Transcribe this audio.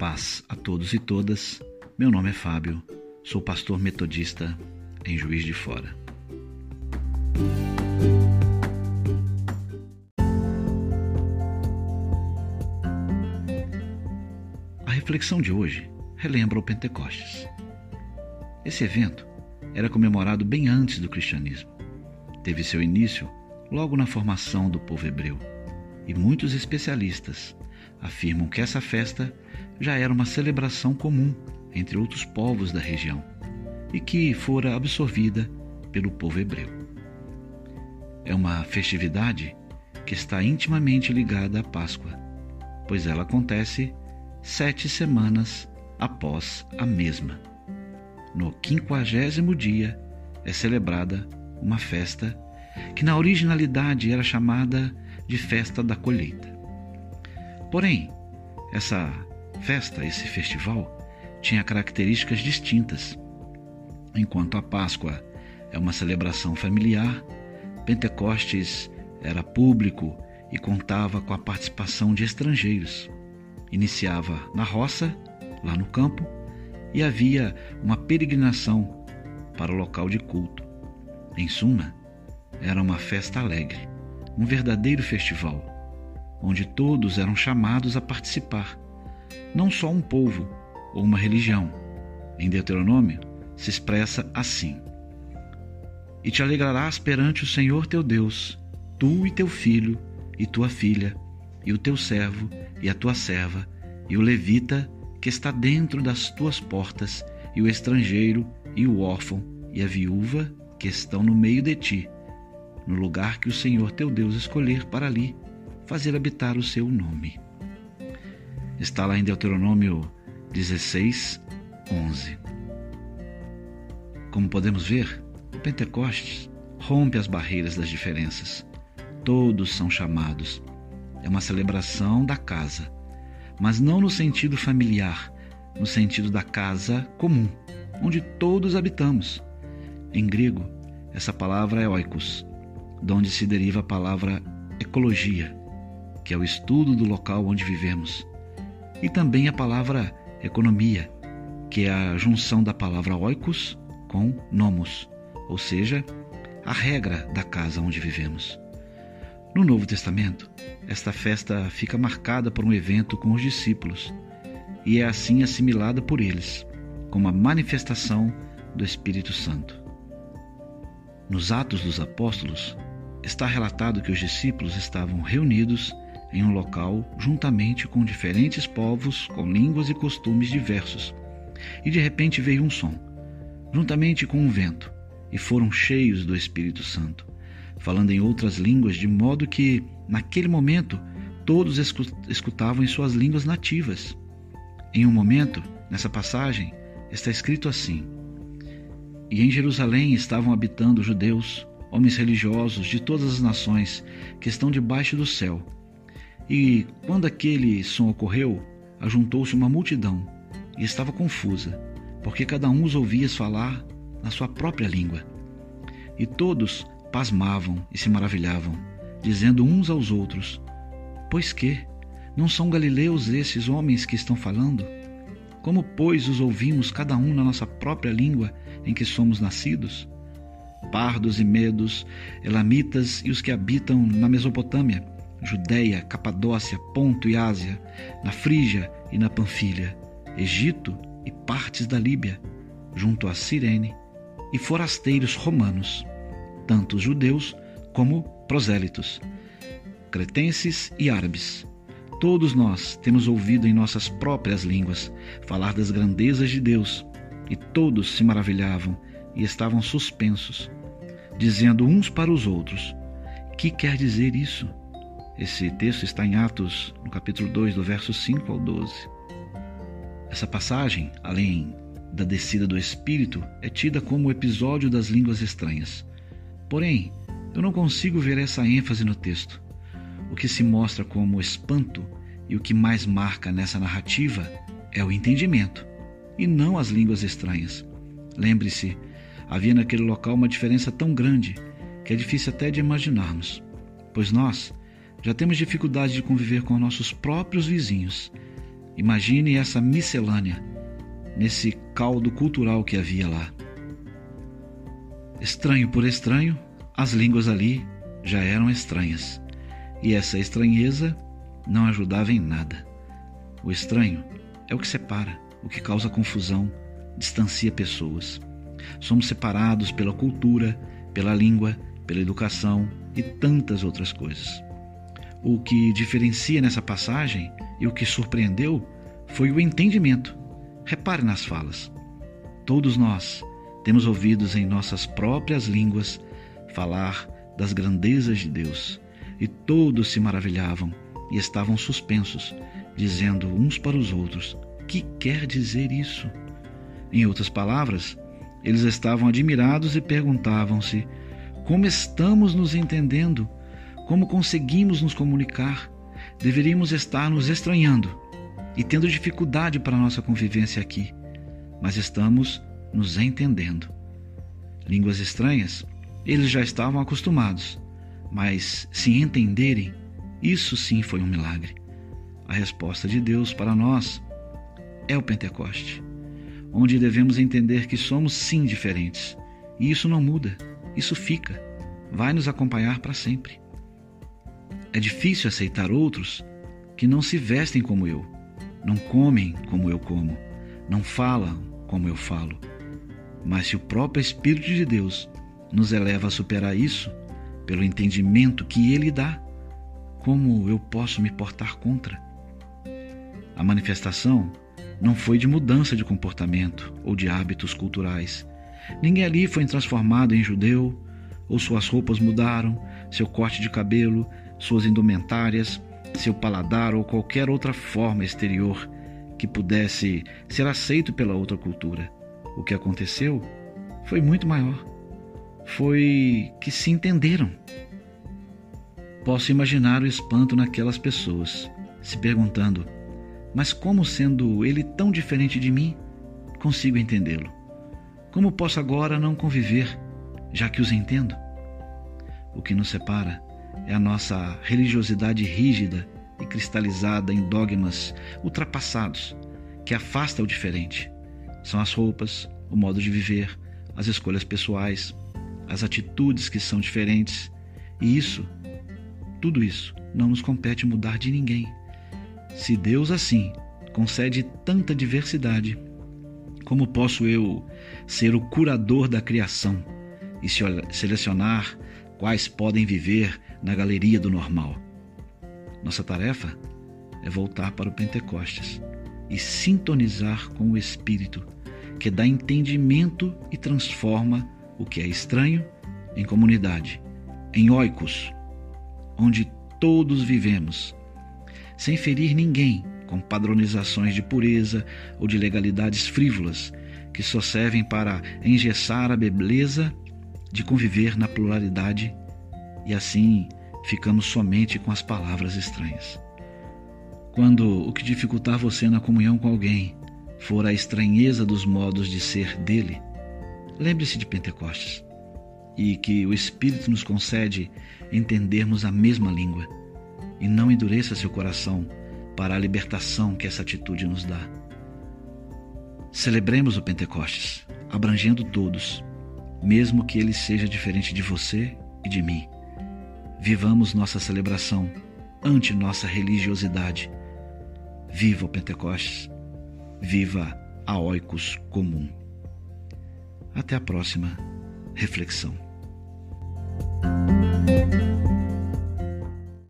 paz a todos e todas. Meu nome é Fábio, sou pastor metodista em Juiz de Fora. A reflexão de hoje relembra o Pentecostes. Esse evento era comemorado bem antes do cristianismo. Teve seu início logo na formação do povo hebreu, e muitos especialistas afirmam que essa festa já era uma celebração comum entre outros povos da região e que fora absorvida pelo povo hebreu. É uma festividade que está intimamente ligada à Páscoa, pois ela acontece sete semanas após a mesma. No quinquagésimo dia é celebrada uma festa que na originalidade era chamada de Festa da Colheita. Porém, essa festa, esse festival, tinha características distintas. Enquanto a Páscoa é uma celebração familiar, Pentecostes era público e contava com a participação de estrangeiros. Iniciava na roça, lá no campo, e havia uma peregrinação para o local de culto. Em suma, era uma festa alegre, um verdadeiro festival onde todos eram chamados a participar, não só um povo ou uma religião. Em Deuteronômio se expressa assim: E te alegrarás perante o Senhor teu Deus, tu e teu filho, e tua filha, e o teu servo, e a tua serva, e o levita que está dentro das tuas portas, e o estrangeiro, e o órfão, e a viúva que estão no meio de ti, no lugar que o Senhor teu Deus escolher para ali fazer habitar o seu nome. Está lá em Deuteronômio 16, 11. Como podemos ver, Pentecostes rompe as barreiras das diferenças. Todos são chamados. É uma celebração da casa, mas não no sentido familiar, no sentido da casa comum, onde todos habitamos. Em grego, essa palavra é oikos, de onde se deriva a palavra ecologia, que é o estudo do local onde vivemos, e também a palavra economia, que é a junção da palavra oikos com nomos, ou seja, a regra da casa onde vivemos. No Novo Testamento, esta festa fica marcada por um evento com os discípulos e é assim assimilada por eles como a manifestação do Espírito Santo. Nos Atos dos Apóstolos, está relatado que os discípulos estavam reunidos em um local juntamente com diferentes povos com línguas e costumes diversos. E de repente veio um som, juntamente com um vento, e foram cheios do Espírito Santo, falando em outras línguas, de modo que, naquele momento, todos escutavam em suas línguas nativas. Em um momento, nessa passagem, está escrito assim: E em Jerusalém estavam habitando judeus, homens religiosos de todas as nações que estão debaixo do céu. E quando aquele som ocorreu, ajuntou-se uma multidão e estava confusa, porque cada um os ouvia falar na sua própria língua. E todos pasmavam e se maravilhavam, dizendo uns aos outros: Pois que? Não são galileus esses homens que estão falando? Como, pois, os ouvimos cada um na nossa própria língua em que somos nascidos? Pardos e medos, elamitas e os que habitam na Mesopotâmia, Judéia, Capadócia, Ponto e Ásia, na Frígia e na Panfilha, Egito e partes da Líbia, junto a Cirene, e forasteiros romanos, tanto judeus como prosélitos, cretenses e árabes. Todos nós temos ouvido em nossas próprias línguas falar das grandezas de Deus, e todos se maravilhavam e estavam suspensos, dizendo uns para os outros: Que quer dizer isso? Esse texto está em Atos, no capítulo 2, do verso 5 ao 12. Essa passagem, além da descida do Espírito, é tida como o episódio das línguas estranhas. Porém, eu não consigo ver essa ênfase no texto. O que se mostra como espanto e o que mais marca nessa narrativa é o entendimento, e não as línguas estranhas. Lembre-se, havia naquele local uma diferença tão grande que é difícil até de imaginarmos, pois nós já temos dificuldade de conviver com nossos próprios vizinhos. Imagine essa miscelânea nesse caldo cultural que havia lá. Estranho por estranho, as línguas ali já eram estranhas. E essa estranheza não ajudava em nada. O estranho é o que separa, o que causa confusão, distancia pessoas. Somos separados pela cultura, pela língua, pela educação e tantas outras coisas. O que diferencia nessa passagem e o que surpreendeu foi o entendimento. Repare nas falas. Todos nós temos ouvidos em nossas próprias línguas falar das grandezas de Deus, e todos se maravilhavam e estavam suspensos, dizendo uns para os outros: Que quer dizer isso? Em outras palavras, eles estavam admirados e perguntavam-se: Como estamos nos entendendo? Como conseguimos nos comunicar? Deveríamos estar nos estranhando e tendo dificuldade para nossa convivência aqui, mas estamos nos entendendo. Línguas estranhas, eles já estavam acostumados, mas se entenderem, isso sim foi um milagre. A resposta de Deus para nós é o Pentecoste, onde devemos entender que somos sim diferentes. E isso não muda, isso fica, vai nos acompanhar para sempre. É difícil aceitar outros que não se vestem como eu, não comem como eu como, não falam como eu falo. Mas se o próprio Espírito de Deus nos eleva a superar isso, pelo entendimento que Ele dá, como eu posso me portar contra? A manifestação não foi de mudança de comportamento ou de hábitos culturais. Ninguém ali foi transformado em judeu, ou suas roupas mudaram, seu corte de cabelo, suas indumentárias, seu paladar ou qualquer outra forma exterior que pudesse ser aceito pela outra cultura. O que aconteceu foi muito maior. Foi que se entenderam. Posso imaginar o espanto naquelas pessoas, se perguntando: mas como sendo ele tão diferente de mim, consigo entendê-lo? Como posso agora não conviver, já que os entendo? O que nos separa é a nossa religiosidade rígida e cristalizada em dogmas ultrapassados que afasta o diferente. São as roupas, o modo de viver, as escolhas pessoais, as atitudes que são diferentes. E isso, tudo isso, não nos compete mudar de ninguém. Se Deus assim concede tanta diversidade, como posso eu ser o curador da criação e selecionar quais podem viver na galeria do normal? Nossa tarefa é voltar para o Pentecostes e sintonizar com o Espírito, que dá entendimento e transforma o que é estranho em comunidade, em oicos, onde todos vivemos sem ferir ninguém com padronizações de pureza ou de legalidades frívolas que só servem para engessar a beleza de conviver na pluralidade e assim ficamos somente com as palavras estranhas. Quando o que dificultar você na comunhão com alguém for a estranheza dos modos de ser dele, lembre-se de Pentecostes e que o Espírito nos concede entendermos a mesma língua e não endureça seu coração para a libertação que essa atitude nos dá. Celebremos o Pentecostes, abrangendo todos, mesmo que ele seja diferente de você e de mim. Vivamos nossa celebração ante nossa religiosidade. Viva o Pentecostes, viva a oicos comum. Até a próxima reflexão.